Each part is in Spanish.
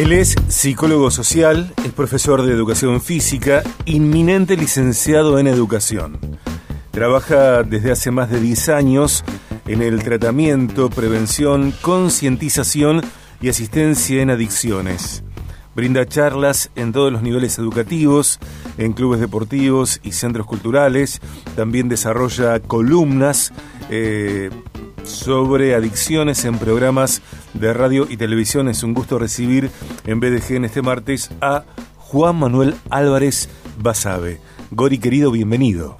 Él es psicólogo social, es profesor de educación física, inminente licenciado en educación. Trabaja desde hace más de 10 años en el tratamiento, prevención, concientización y asistencia en adicciones. Brinda charlas en todos los niveles educativos, en clubes deportivos y centros culturales. También desarrolla columnas eh, sobre adicciones en programas de radio y televisión. Es un gusto recibir en BDG en este martes a Juan Manuel Álvarez Basabe. Gori querido, bienvenido.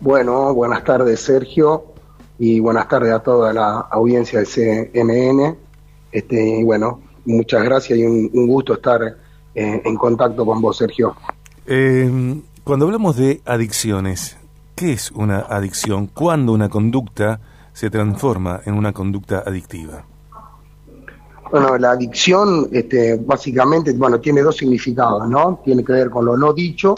Bueno, buenas tardes Sergio y buenas tardes a toda la audiencia del CNN. Este, y bueno, muchas gracias y un, gusto estar eh, en contacto con vos, Sergio. Eh, cuando hablamos de adicciones, ¿qué es una adicción? ¿Cuándo una conducta se transforma en una conducta adictiva? Bueno, la adicción este, básicamente bueno, tiene dos significados, ¿no? Tiene que ver con lo no dicho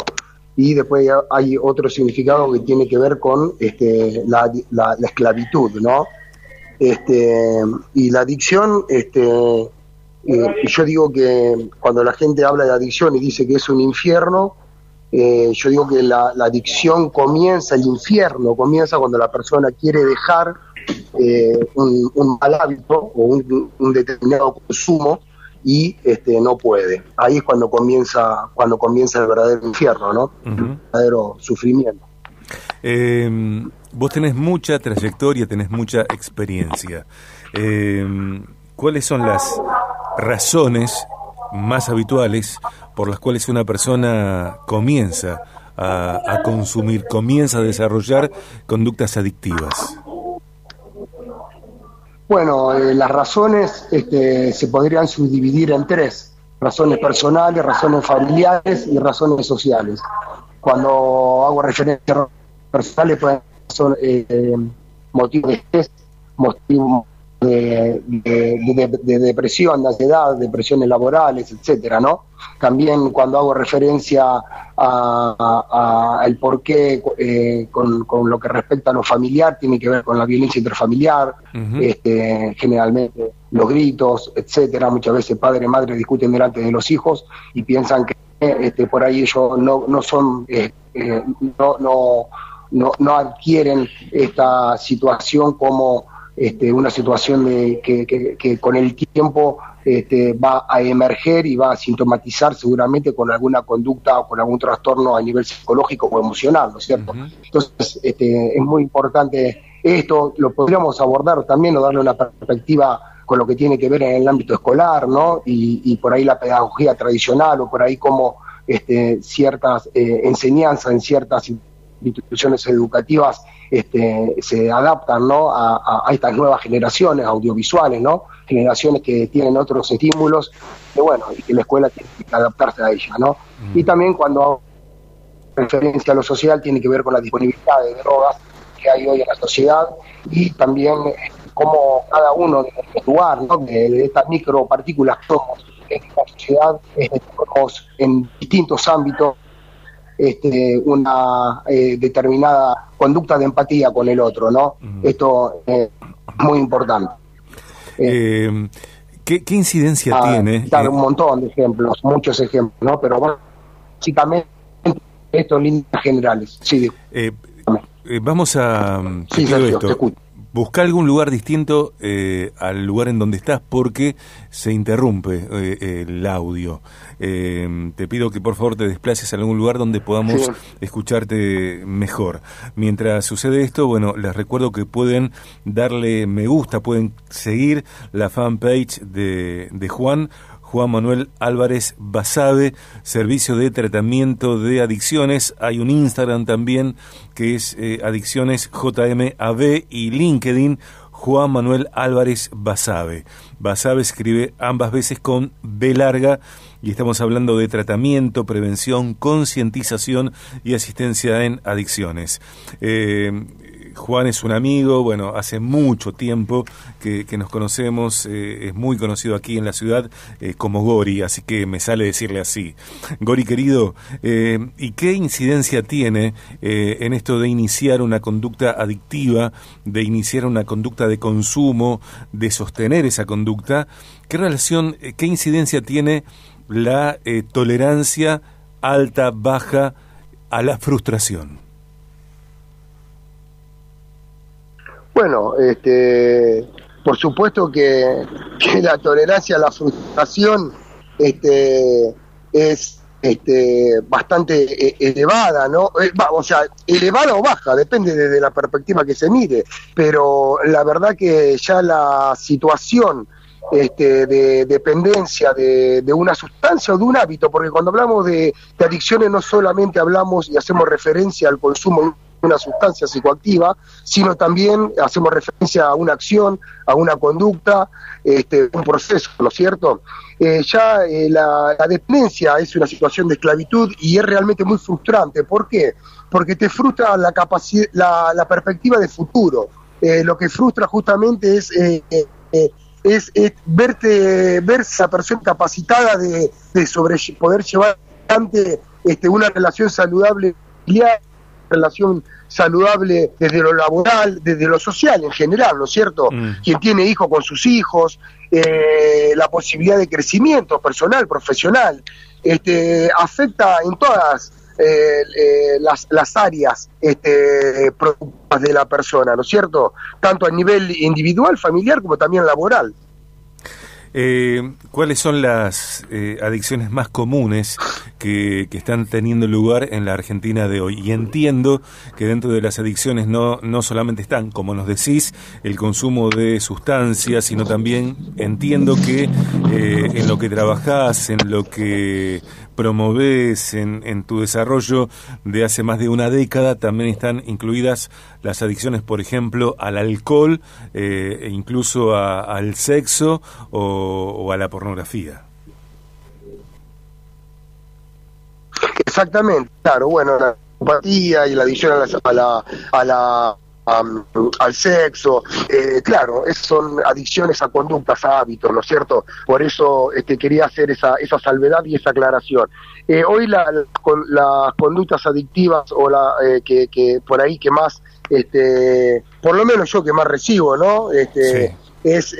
y después hay otro significado que tiene que ver con este, la, la, esclavitud, ¿no? Este, y la adicción, este, eh, yo digo que cuando la gente habla de adicción y dice que es un infierno, eh, yo digo que la, adicción comienza, el infierno comienza cuando la persona quiere dejar eh, un, mal hábito o un, determinado consumo y este, no puede. Ahí es cuando comienza, cuando comienza el verdadero infierno, ¿no? El verdadero sufrimiento. vos tenés mucha trayectoria, tenés mucha experiencia. ¿Cuáles son las razones más habituales por las cuales una persona comienza a, consumir, comienza a desarrollar conductas adictivas? Bueno, eh, las razones este, se podrían subdividir en tres, razones personales, razones familiares y razones sociales. Cuando hago referencia a personales pueden ser eh, motivos de estrés, motivos de, depresión, de ansiedad, depresiones laborales, etcétera, ¿no? También cuando hago referencia a, el por qué eh, con, lo que respecta a lo familiar, tiene que ver con la violencia interfamiliar, este, generalmente los gritos, etcétera. Muchas veces padre y madre discuten delante de los hijos y piensan que este, por ahí ellos no, no son, eh, eh, no, no, no, no adquieren esta situación como este, una situación de, que, con el tiempo este, va a emerger y va a sintomatizar seguramente con alguna conducta o con algún trastorno a nivel psicológico o emocional, ¿no es cierto? Entonces, este, es muy importante esto, lo podríamos abordar también o darle una perspectiva con lo que tiene que ver en el ámbito escolar, ¿no? Y, por ahí la pedagogía tradicional o por ahí como este, ciertas eh, enseñanzas en ciertas instituciones educativas este, se adaptan ¿no? a, estas nuevas generaciones audiovisuales, ¿no? generaciones que tienen otros estímulos, que bueno, y que la escuela tiene que adaptarse a ellas. ¿no? Mm. Y también cuando hago referencia a lo social tiene que ver con la disponibilidad de drogas que hay hoy en la sociedad y también eh, cómo cada uno de lugar, ¿no? de, estas micropartículas que somos en la sociedad, este, en distintos ámbitos este, una eh, determinada conducta de empatía con el otro, ¿no? Esto es muy importante. Eh, ¿qué, incidencia ah, tiene? Dar un montón de ejemplos, muchos ejemplos, ¿no? Pero básicamente esto en líneas generales. Sí, eh, vamos a... Sí, esto busca algún lugar distinto eh, al lugar en donde estás porque se interrumpe eh, el audio. Eh, te pido que por favor te desplaces a algún lugar donde podamos escucharte mejor. Mientras sucede esto, bueno, les recuerdo que pueden darle me gusta, pueden seguir la fanpage de, de Juan Juan Manuel Álvarez Basabe, Servicio de Tratamiento de Adicciones. Hay un Instagram también que es eh, Adicciones JMAB y LinkedIn Juan Manuel Álvarez Basabe. Basabe escribe ambas veces con B larga y estamos hablando de tratamiento, prevención, concientización y asistencia en adicciones. Eh, Juan es un amigo, bueno, hace mucho tiempo que, nos conocemos, eh, es muy conocido aquí en la ciudad eh, como Gori, así que me sale decirle así. Gori querido, ¿y qué incidencia tiene en esto de iniciar una conducta adictiva, de iniciar una conducta de consumo, de sostener esa conducta? ¿Qué relación, qué incidencia tiene la tolerancia alta, baja a la frustración? Bueno, este, por supuesto que, la tolerancia a la frustración este, es este, bastante eh, elevada, ¿no? Eh, o sea, elevada o baja, depende de, la perspectiva que se mire, pero la verdad que ya la situación este, de dependencia de, una sustancia o de un hábito, porque cuando hablamos de, de adicciones no solamente hablamos y hacemos referencia al consumo una sustancia psicoactiva, sino también hacemos referencia a una acción, a una conducta, este, un proceso, ¿no es cierto? Eh, ya eh, la, dependencia es una situación de esclavitud y es realmente muy frustrante. ¿Por qué? Porque te frustra la, capacidad, la, perspectiva de futuro. Eh, lo que frustra justamente es, es, verte, ver esa persona capacitada de, sobre, poder llevar adelante este, una relación saludable relación saludable desde lo laboral, desde lo social en general, ¿no es cierto? Mm. Quien tiene hijos con sus hijos, eh, la posibilidad de crecimiento personal, profesional, este, afecta en todas eh, eh, las, las, áreas este, de la persona, ¿no es cierto? Tanto a nivel individual, familiar, como también laboral. Eh, ¿Cuáles son las eh, adicciones más comunes que, están teniendo lugar en la Argentina de hoy? Y entiendo que dentro de las adicciones no, no solamente están, como nos decís, el consumo de sustancias, sino también entiendo que eh, en lo que trabajás, en lo que promoves en, en, tu desarrollo de hace más de una década, también están incluidas las adicciones, por ejemplo, al alcohol eh, e incluso al sexo o, a la pornografía. Exactamente, claro, bueno, la empatía y la adicción a la, a la al sexo, eh, claro, son adicciones a conductas, a hábitos, ¿no es cierto? Por eso este, quería hacer esa, esa salvedad y esa aclaración. Eh, hoy la, las conductas adictivas o la eh, que, que, por ahí que más, este, por lo menos yo que más recibo, ¿no? Este, Es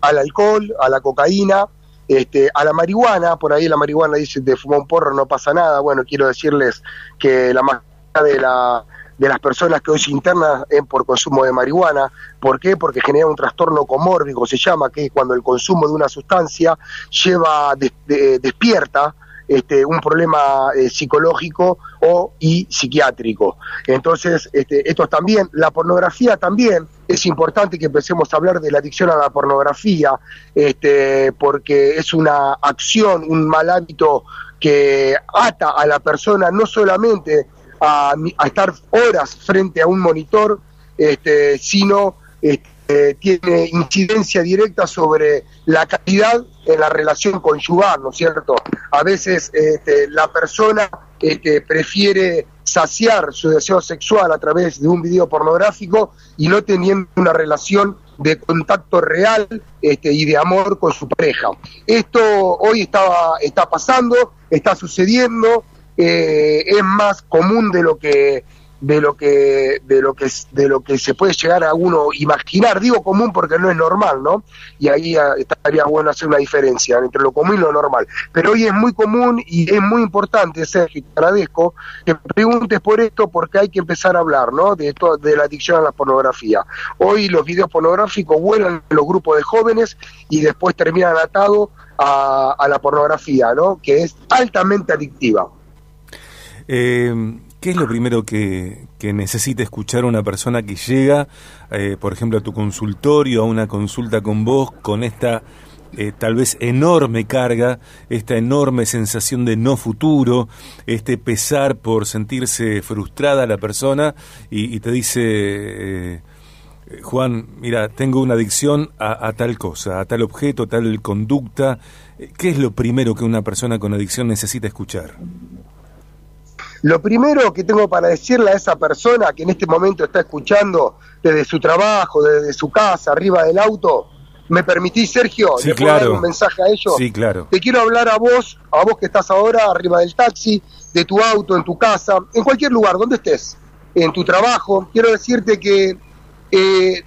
al alcohol, a la cocaína, este, a la marihuana, por ahí la marihuana dice de fumar un porro no pasa nada, bueno, quiero decirles que la mayoría de la de las personas que hoy se internan por consumo de marihuana. ¿Por qué? Porque genera un trastorno comórbico, se llama, que es cuando el consumo de una sustancia lleva, despierta este, un problema eh, psicológico o y psiquiátrico. Entonces, este, esto también, la pornografía también, es importante que empecemos a hablar de la adicción a la pornografía, este, porque es una acción, un mal hábito que ata a la persona no solamente a, estar horas frente a un monitor, este, sino este, tiene incidencia directa sobre la calidad en la relación conyugal, ¿no es cierto? A veces este, la persona este, prefiere saciar su deseo sexual a través de un video pornográfico y no teniendo una relación de contacto real este, y de amor con su pareja. Esto hoy estaba, está pasando, está sucediendo, eh, es más común de lo que de lo que de lo que de lo que se puede llegar a uno imaginar. Digo común porque no es normal no y ahí ah, estaría bueno hacer una diferencia entre lo común y lo normal. Pero hoy es muy común y es muy importante Sergio te agradezco que preguntes por esto porque hay que empezar a hablar no de esto de la adicción a la pornografía. Hoy los videos pornográficos vuelan en los grupos de jóvenes y después terminan atados a, a la pornografía no que es altamente adictiva eh, ¿Qué es lo primero que, necesita escuchar una persona que llega, eh, por ejemplo, a tu consultorio, a una consulta con vos, con esta eh, tal vez enorme carga, esta enorme sensación de no futuro, este pesar por sentirse frustrada la persona y, te dice, eh, Juan, mira, tengo una adicción a, a, tal cosa, a tal objeto, a tal conducta. ¿Qué es lo primero que una persona con adicción necesita escuchar? Lo primero que tengo para decirle a esa persona que en este momento está escuchando desde su trabajo, desde su casa, arriba del auto, ¿me permitís, Sergio? Sí, claro. dar un mensaje a ellos? Sí, claro. Te quiero hablar a vos, a vos que estás ahora arriba del taxi, de tu auto, en tu casa, en cualquier lugar, donde estés, en tu trabajo. Quiero decirte que eh,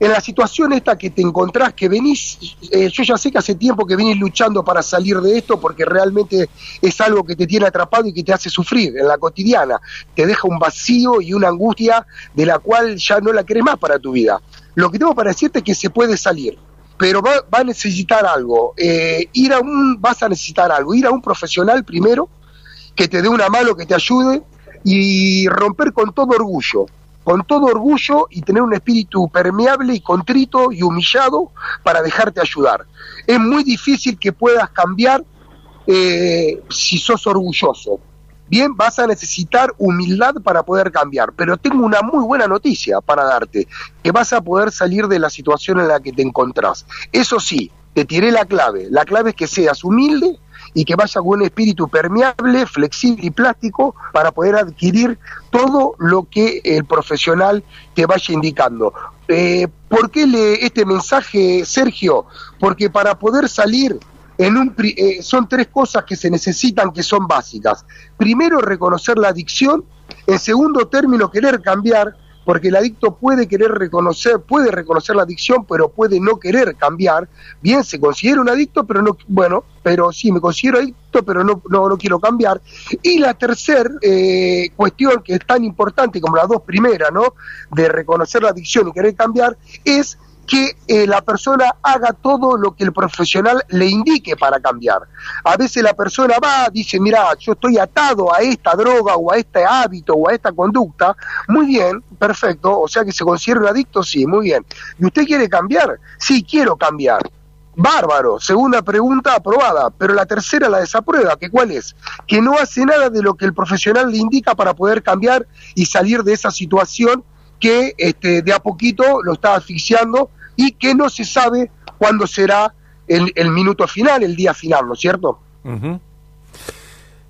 en la situación esta que te encontrás, que venís, eh, yo ya sé que hace tiempo que venís luchando para salir de esto porque realmente es algo que te tiene atrapado y que te hace sufrir en la cotidiana, te deja un vacío y una angustia de la cual ya no la querés más para tu vida. Lo que tengo para decirte es que se puede salir, pero va, a necesitar algo, eh, ir a un, vas a necesitar algo, ir a un profesional primero que te dé una mano, que te ayude y romper con todo orgullo con todo orgullo y tener un espíritu permeable y contrito y humillado para dejarte ayudar. Es muy difícil que puedas cambiar eh, si sos orgulloso. Bien, vas a necesitar humildad para poder cambiar, pero tengo una muy buena noticia para darte, que vas a poder salir de la situación en la que te encontrás. Eso sí, te tiré la clave. La clave es que seas humilde y que vaya con un espíritu permeable, flexible y plástico para poder adquirir todo lo que el profesional te vaya indicando. Eh, ¿Por qué le, este mensaje, Sergio? Porque para poder salir en un, eh, son tres cosas que se necesitan que son básicas. Primero, reconocer la adicción. En segundo término, querer cambiar porque el adicto puede querer reconocer, puede reconocer la adicción, pero puede no querer cambiar. Bien, se considera un adicto, pero no, bueno, pero sí, me considero adicto, pero no, no, no quiero cambiar. Y la tercera eh, cuestión, que es tan importante como las dos primeras, ¿no? De reconocer la adicción y querer cambiar, es que eh, la persona haga todo lo que el profesional le indique para cambiar. A veces la persona va, dice, mira, yo estoy atado a esta droga o a este hábito o a esta conducta, muy bien, perfecto, o sea que se considera un adicto, sí, muy bien. ¿Y usted quiere cambiar? Sí, quiero cambiar. Bárbaro, segunda pregunta aprobada, pero la tercera la desaprueba, que cuál es? Que no hace nada de lo que el profesional le indica para poder cambiar y salir de esa situación que este, de a poquito lo está asfixiando y que no se sabe cuándo será el, minuto final, el día final, ¿no es cierto?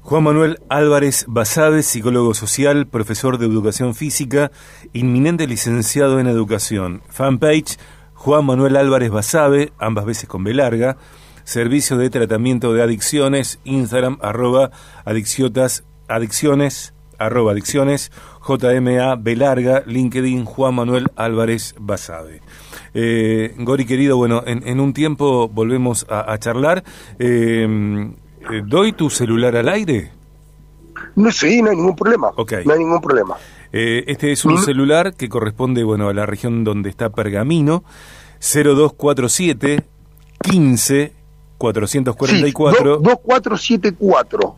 Juan Manuel Álvarez Basabe, psicólogo social, profesor de educación física, inminente licenciado en educación. Fanpage Juan Manuel Álvarez Basabe, ambas veces con B larga. Servicio de tratamiento de adicciones, Instagram, arroba adicciones, arroba adicciones, JMA B larga, LinkedIn Juan Manuel Álvarez Basabe. Eh, Gori querido, bueno, en, un tiempo volvemos a, charlar. Eh, eh, ¿Doy tu celular al aire? No, sí, no hay ningún problema. No hay ningún problema. Eh, este es un celular que corresponde, bueno, a la región donde está Pergamino, 0247 15 444 sí, 2474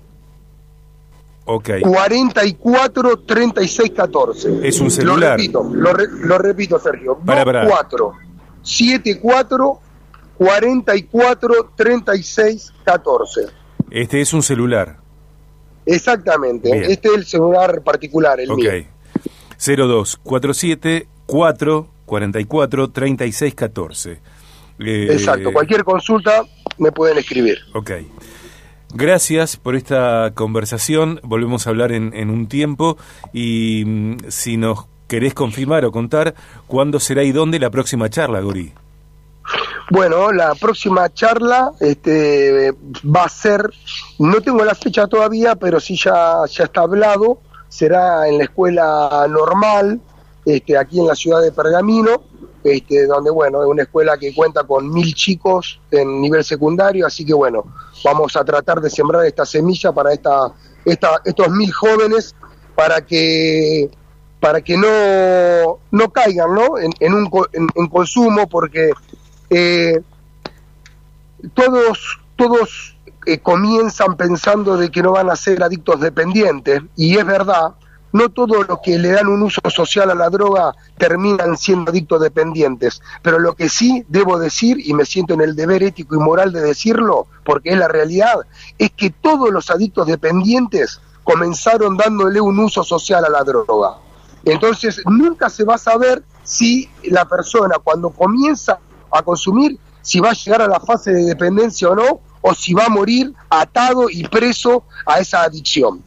Ok. 44 36 14. Es un celular. Lo repito, lo, repito Sergio. Para, para. 4 74 44 36 14. Este es un celular. Exactamente. Este es el celular particular, el mío. Ok. 02 47 4 44 36 14. Exacto. Cualquier consulta me pueden escribir. Ok. Gracias por esta conversación. Volvemos a hablar en, en un tiempo y mm, si nos querés confirmar o contar cuándo será y dónde la próxima charla, Gori. Bueno, la próxima charla este, va a ser, no tengo la fecha todavía, pero sí ya, ya está hablado, será en la escuela normal, este, aquí en la ciudad de Pergamino, este, donde bueno, es una escuela que cuenta con mil chicos en nivel secundario, así que bueno, vamos a tratar de sembrar esta semilla para esta, esta, estos mil jóvenes para que para que no, no caigan ¿no? En, un, en, consumo, porque eh, todos, todos eh, comienzan pensando de que no van a ser adictos dependientes, y es verdad, no todos los que le dan un uso social a la droga terminan siendo adictos dependientes, pero lo que sí debo decir, y me siento en el deber ético y moral de decirlo, porque es la realidad, es que todos los adictos dependientes comenzaron dándole un uso social a la droga. Entonces nunca se va a saber si la persona cuando comienza a consumir, si va a llegar a la fase de dependencia o no, o si va a morir atado y preso a esa adicción.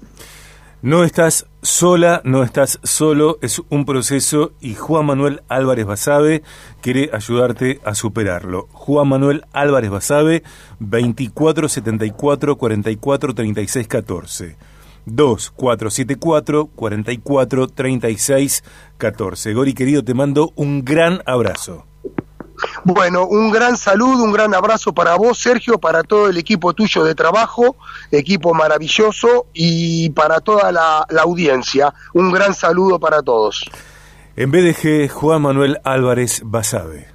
No estás sola, no estás solo, es un proceso y Juan Manuel Álvarez Basabe quiere ayudarte a superarlo. Juan Manuel Álvarez Basabe, 2474 44 36 14. 2474 44 36 14. Gori querido, te mando un gran abrazo. Bueno, un gran saludo, un gran abrazo para vos, Sergio, para todo el equipo tuyo de trabajo, equipo maravilloso, y para toda la, audiencia. Un gran saludo para todos. En BDG, Juan Manuel Álvarez Basabe.